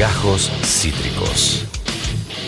Gajos Cítricos.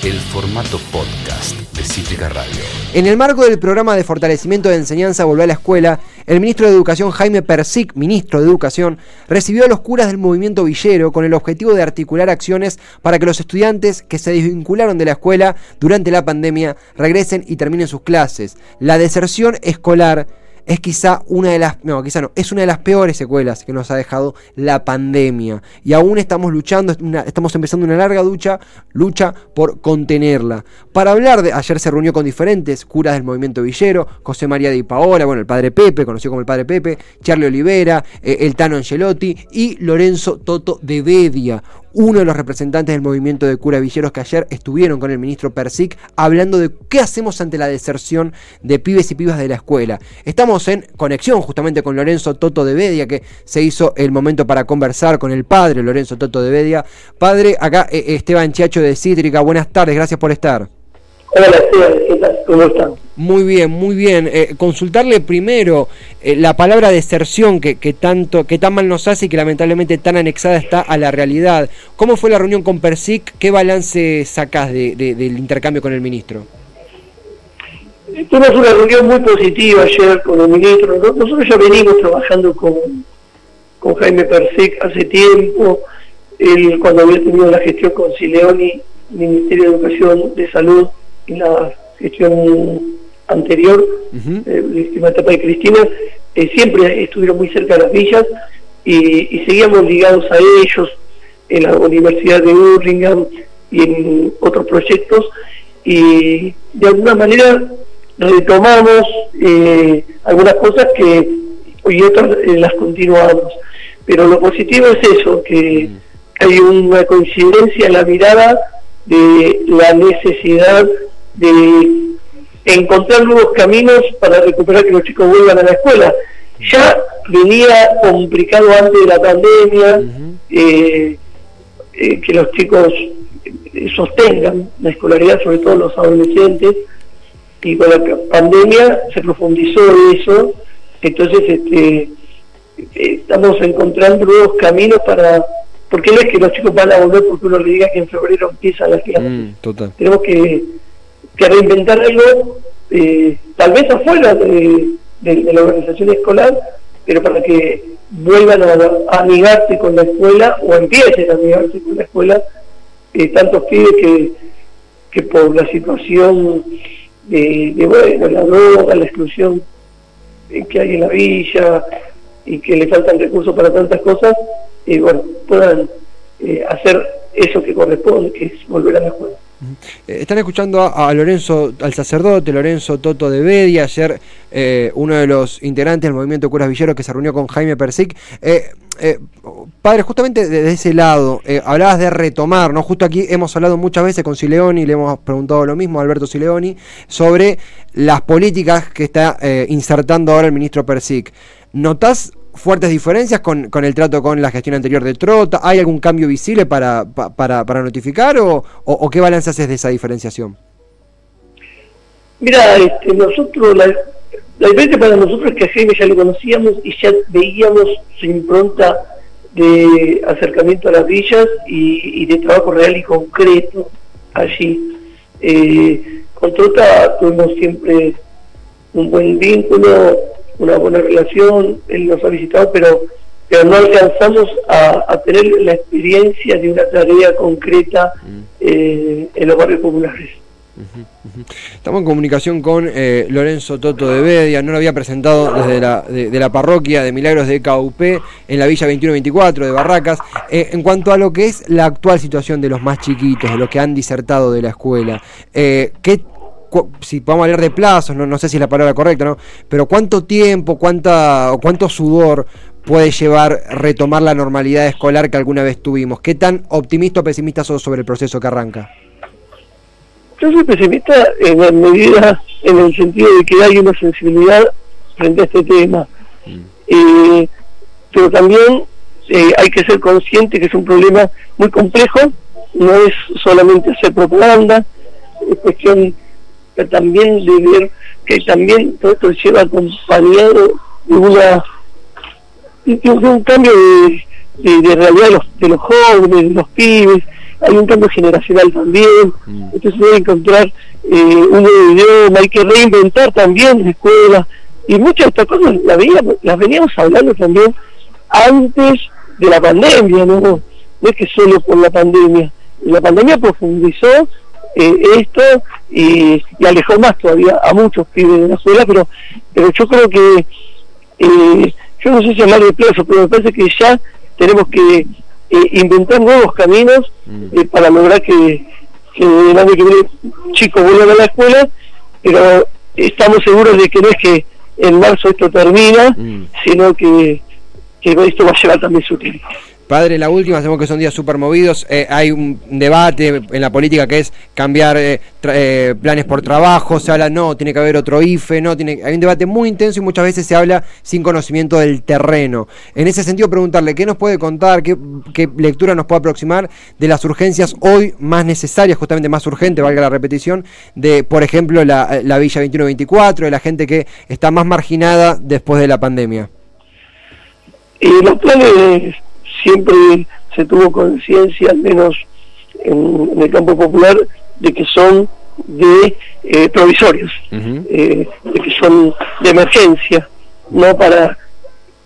El formato podcast de Cítrica Radio. En el marco del programa de fortalecimiento de enseñanza Volver a la Escuela, el ministro de Educación Jaime Persic, ministro de Educación, recibió a los curas del movimiento Villero con el objetivo de articular acciones para que los estudiantes que se desvincularon de la escuela durante la pandemia regresen y terminen sus clases. La deserción escolar es quizá una de las, no, quizá no, es una de las peores secuelas que nos ha dejado la pandemia. Y aún estamos luchando, estamos empezando una larga lucha, lucha por contenerla. Para hablar de, ayer se reunió con diferentes curas del movimiento villero, José María de Paola, bueno, el padre Pepe, conocido como el padre Pepe, Charlie Olivera, eh, el Tano Angelotti y Lorenzo Toto de Bedia, uno de los representantes del movimiento de cura villeros que ayer estuvieron con el ministro Persic hablando de qué hacemos ante la deserción de pibes y pibas de la escuela. Estamos en conexión justamente con Lorenzo Toto de Bedia, que se hizo el momento para conversar con el padre Lorenzo Toto de Bedia. Padre, acá eh, Esteban Chiacho de Cítrica, buenas tardes, gracias por estar. Hola Esteban, ¿cómo están? Muy bien, muy bien. Eh, consultarle primero eh, la palabra deserción que, que, tanto, que tan mal nos hace y que lamentablemente tan anexada está a la realidad. ¿Cómo fue la reunión con Persic? ¿Qué balance sacás de, del intercambio con el ministro? Tuvimos una reunión muy positiva ayer con el ministro. Nosotros ya venimos trabajando con, con Jaime Persic hace tiempo. Él, cuando había tenido la gestión con Sileoni, Ministerio de Educación, de Salud y la gestión anterior, eh, la última etapa de Cristina, eh, siempre estuvieron muy cerca de las villas y, seguíamos ligados a ellos en la Universidad de Urlingham y en otros proyectos y de alguna manera retomamos eh, algunas cosas que hoy otras las continuamos. Pero lo positivo es eso, que hay una coincidencia en la mirada de la necesidad de encontrar nuevos caminos para recuperar que los chicos vuelvan a la escuela. Ya venía complicado antes de la pandemia eh, eh, que los chicos eh, sostengan la escolaridad, sobre todo los adolescentes, y con la pandemia se profundizó eso, entonces este, estamos encontrando nuevos caminos para porque no es que los chicos van a volver porque uno le diga que en febrero empieza la clase. Mm, Tenemos que que reinventar algo, eh, tal vez afuera de, la organización escolar, pero para que vuelvan a, amigarse con la escuela o empiecen a amigarse con la escuela, eh, tantos pibes que, que por la situación de, de, bueno, la droga, la exclusión que hay en la villa y que le faltan recursos para tantas cosas, eh, puedan hacer eso que corresponde, que es volver a la escuela. Eh, están escuchando a, Lorenzo, al sacerdote Lorenzo Toto de Bedia, ayer eh, uno de los integrantes del movimiento curas villeros que se reunió con Jaime Persic. Eh, padre, justamente desde ese lado, hablabas de retomar, ¿no? Justo aquí hemos hablado muchas veces con Sileoni, le hemos preguntado lo mismo a Alberto Sileoni, sobre las políticas que está insertando ahora el ministro Persic. ¿Notás fuertes diferencias con, con, el trato con la gestión anterior de Trota? ¿Hay algún cambio visible para, para, para notificar o, o, qué balance haces de esa diferenciación? Mira, este, nosotros, la, la, diferencia para nosotros es que a Jaime ya lo conocíamos y ya veíamos su impronta de acercamiento a las villas y, de trabajo real y concreto allí. Eh, con Trota tuvimos siempre un buen vínculo, una buena relación, él nos ha visitado, pero, pero no alcanzamos a, tener la experiencia de una tarea concreta mm. eh, en los barrios populares. Estamos en comunicación con eh, Lorenzo Toto de Bedia, no lo había presentado desde la, de, la parroquia de Milagros de KUP en la Villa 2124 de Barracas. Eh, en cuanto a lo que es la actual situación de los más chiquitos, de los que han disertado de la escuela, ¿qué si podemos hablar de plazos, no, no sé si es la palabra correcta, ¿no? Pero cuánto tiempo, cuánta, cuánto sudor puede llevar retomar la normalidad escolar que alguna vez tuvimos. ¿Qué tan optimista o pesimista sos sobre el proceso que arranca? Yo soy pesimista en la medida, en el sentido de que hay una sensibilidad frente a este tema. Mm. Eh, pero también eh, hay que ser consciente que es un problema muy complejo, no es solamente hacer propaganda, es cuestión también de ver que también todo esto lleva acompañado de una de, un cambio de, de, realidad de los, de los jóvenes, de los pibes, hay un cambio generacional también, Mm. entonces hay que encontrar eh, un nuevo idioma, hay que reinventar también la escuela, y muchas de estas cosas las, veníamos hablando también antes de la pandemia, ¿no? No es que solo por la pandemia. La pandemia profundizó eh, esto y, y alejó más todavía a muchos pibes de la escuela, pero, pero yo creo que, eh, yo no sé si hablar de plazo, pero me parece que ya tenemos que eh, inventar nuevos caminos Mm. eh, para lograr que, que el año que viene chicos vuelvan a la escuela, pero estamos seguros de que no es que en marzo esto termina, Mm. sino que, que esto va a llevar también su tiempo. Padre, la última, sabemos que son días súper movidos. eh, hay un debate en la política que es cambiar eh, eh, planes por trabajo. Se habla, no, tiene que haber otro IFE, no, tiene, hay un debate muy intenso y muchas veces se habla sin conocimiento del terreno. En ese sentido, preguntarle, ¿qué nos puede contar, qué, lectura nos puede aproximar de las urgencias hoy más necesarias, justamente más urgente, valga la repetición, de, por ejemplo, la, la Villa 2124, de la gente que está más marginada después de la pandemia? Y los planes siempre se tuvo conciencia, al menos en, en el campo popular, de que son de eh, provisorios, eh, de que son de emergencia, no para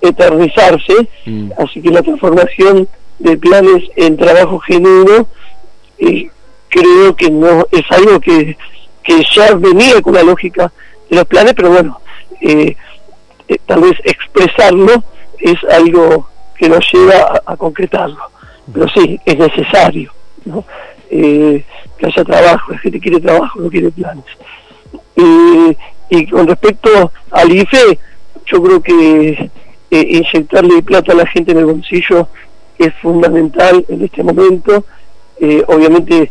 eternizarse. Mm. Así que la transformación de planes en trabajo genuino eh, creo que no es algo que, que ya venía con la lógica de los planes, pero bueno, eh, eh, tal vez expresarlo es algo que nos lleva a, a concretarlo. Pero sí, es necesario ¿no? Eh, que haya trabajo, la gente quiere trabajo, no quiere planes. Eh, y con respecto al IFE, yo creo que eh, inyectarle plata a la gente en el bolsillo es fundamental en este momento. Eh, obviamente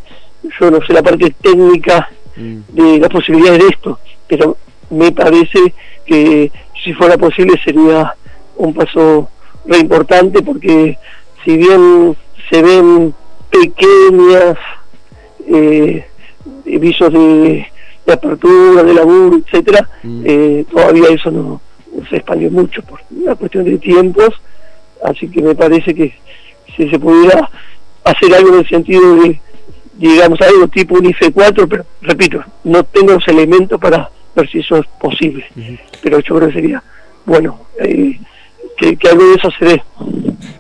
yo no sé la parte técnica Mm. de las posibilidades de esto, pero me parece que si fuera posible sería un paso re importante porque si bien se ven pequeñas eh, visos de, de apertura, de laburo, etcétera, Mm. eh, todavía eso no, no se expandió mucho por una cuestión de tiempos, así que me parece que si se pudiera hacer algo en el sentido de, digamos, algo tipo un IFE 4, pero repito, no tengo los elementos para ver si eso es posible, pero yo creo que sería bueno eh, que, que algo de eso se dé.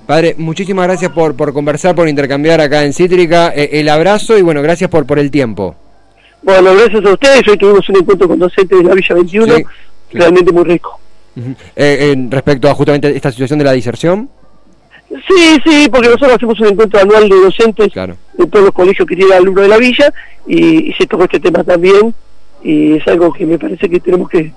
Padre, muchísimas gracias por, por conversar, por intercambiar acá en Cítrica. Eh, el abrazo y bueno, gracias por, por el tiempo. Bueno, gracias a ustedes, hoy tuvimos un encuentro con docentes de la Villa 21, Sí, sí. realmente muy rico. Eh, en respecto a justamente esta situación de la diserción. Sí, sí, porque nosotros hacemos un encuentro anual de docentes Claro. de todos los colegios que tienen alumnos de la villa y, y se tocó este tema también y es algo que me parece que tenemos que,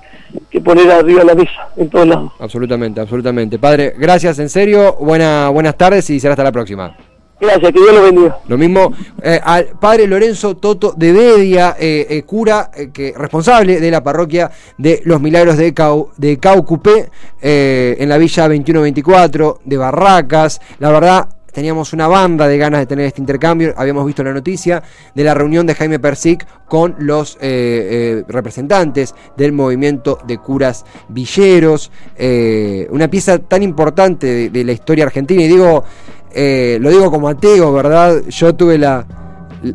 que poner arriba de la mesa en todos lados. Absolutamente, absolutamente. Padre, gracias, en serio. Buena, buenas tardes y será hasta la próxima. Gracias, que Dios los bendiga. Lo mismo eh, al padre Lorenzo Toto de Bedia, eh, eh, cura eh, que responsable de la parroquia de los Milagros de, Cau, de Caucupé, eh, en la villa 2124 de Barracas. La verdad, teníamos una banda de ganas de tener este intercambio. Habíamos visto la noticia de la reunión de Jaime Persic con los eh, eh, representantes del movimiento de curas villeros. eh, una pieza tan importante de, de la historia argentina. Y digo, lo digo como ateo, ¿verdad? Yo tuve la,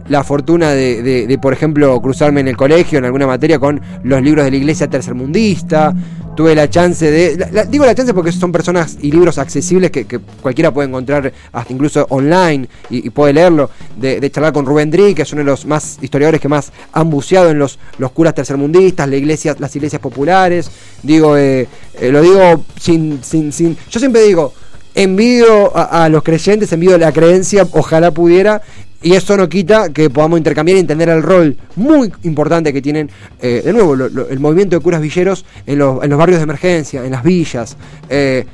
la fortuna de, de- de, por ejemplo, cruzarme en el colegio en alguna materia con los libros de la iglesia tercermundista. Tuve la chance de. digo la chance porque son personas y libros accesibles que, que cualquiera puede encontrar, hasta incluso online, y, y puede leerlo. De, de charlar con Rubén Dri, que es uno de los más historiadores que más han buceado en los, los curas tercermundistas, la iglesia, las iglesias populares. Digo, eh, eh, lo digo sin, sin, sin. Yo siempre digo, envidio a, los creyentes, envidio la creencia, ojalá pudiera. Y eso no quita que podamos intercambiar y entender el rol muy importante que tienen, eh, de nuevo, lo- lo- el movimiento de curas villeros en, los- en los barrios de emergencia, en las villas. Eh,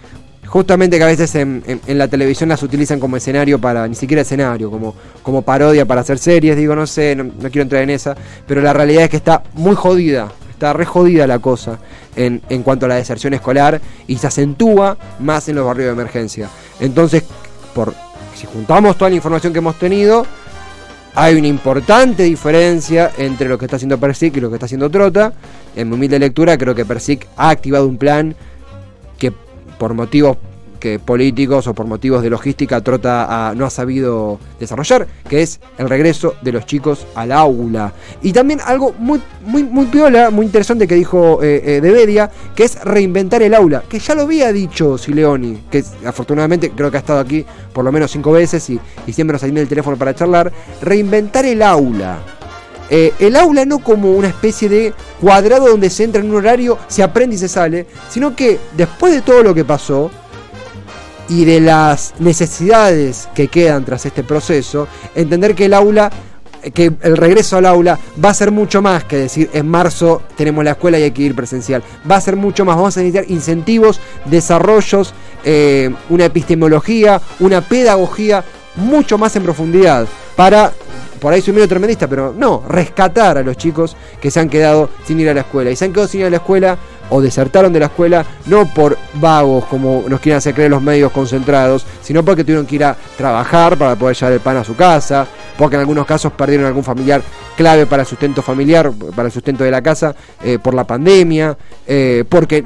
justamente que a veces en, la televisión las utilizan como escenario para, ni siquiera escenario, como, como parodia para hacer series, digo, no sé, no quiero entrar en esa, pero la realidad es que está muy jodida, está re jodida la cosa en, en cuanto a la deserción escolar y se acentúa más en los barrios de emergencia. Entonces, por, si juntamos toda la información que hemos tenido, hay una importante diferencia entre lo que está haciendo Persic y lo que está haciendo Trota. En mi humilde lectura, creo que Persic ha activado un plan que por motivos que políticos o por motivos de logística Trota no ha sabido desarrollar, que es el regreso de los chicos al aula. Y también algo muy, muy, muy piola, muy interesante que dijo eh, eh que es reinventar el aula, que ya lo había dicho Sileoni, que afortunadamente creo que ha estado aquí por lo menos cinco veces y, siempre nos atiende el teléfono para charlar, reinventar el aula. Eh, el aula no como una especie de cuadrado donde se entra en un horario, se aprende y se sale, sino que después de todo lo que pasó y de las necesidades que quedan tras este proceso, entender que el aula que el regreso al aula va a ser mucho más que decir en marzo tenemos la escuela y hay que ir presencial. Va a ser mucho más. Vamos a necesitar incentivos, desarrollos, eh, una epistemología, una pedagogía mucho más en profundidad para por ahí soy medio tremendista, pero no, rescatar a los chicos que se han quedado sin ir a la escuela. Y se han quedado sin ir a la escuela o desertaron de la escuela no por vagos como nos quieren hacer creer los medios concentrados, sino porque tuvieron que ir a trabajar para poder llevar el pan a su casa, porque en algunos casos perdieron algún familiar clave para el sustento familiar, para el sustento de la casa, eh, por la pandemia, eh, porque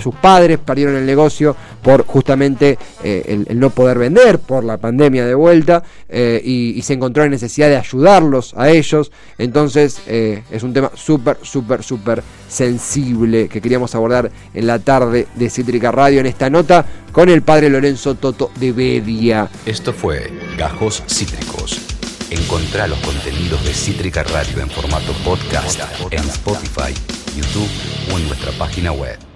sus padres perdieron el negocio por justamente eh, el, no poder vender, por la pandemia de vuelta, y, se encontró en necesidad de ayudarlos a ellos. Entonces es un tema súper, súper, súper sensible que queríamos abordar en la tarde de Cítrica Radio en esta nota con el padre Lorenzo Toto de Bedia. Esto fue Gajos Cítricos. Encontrá los contenidos de Cítrica Radio en formato podcast en Spotify, YouTube o en nuestra página web.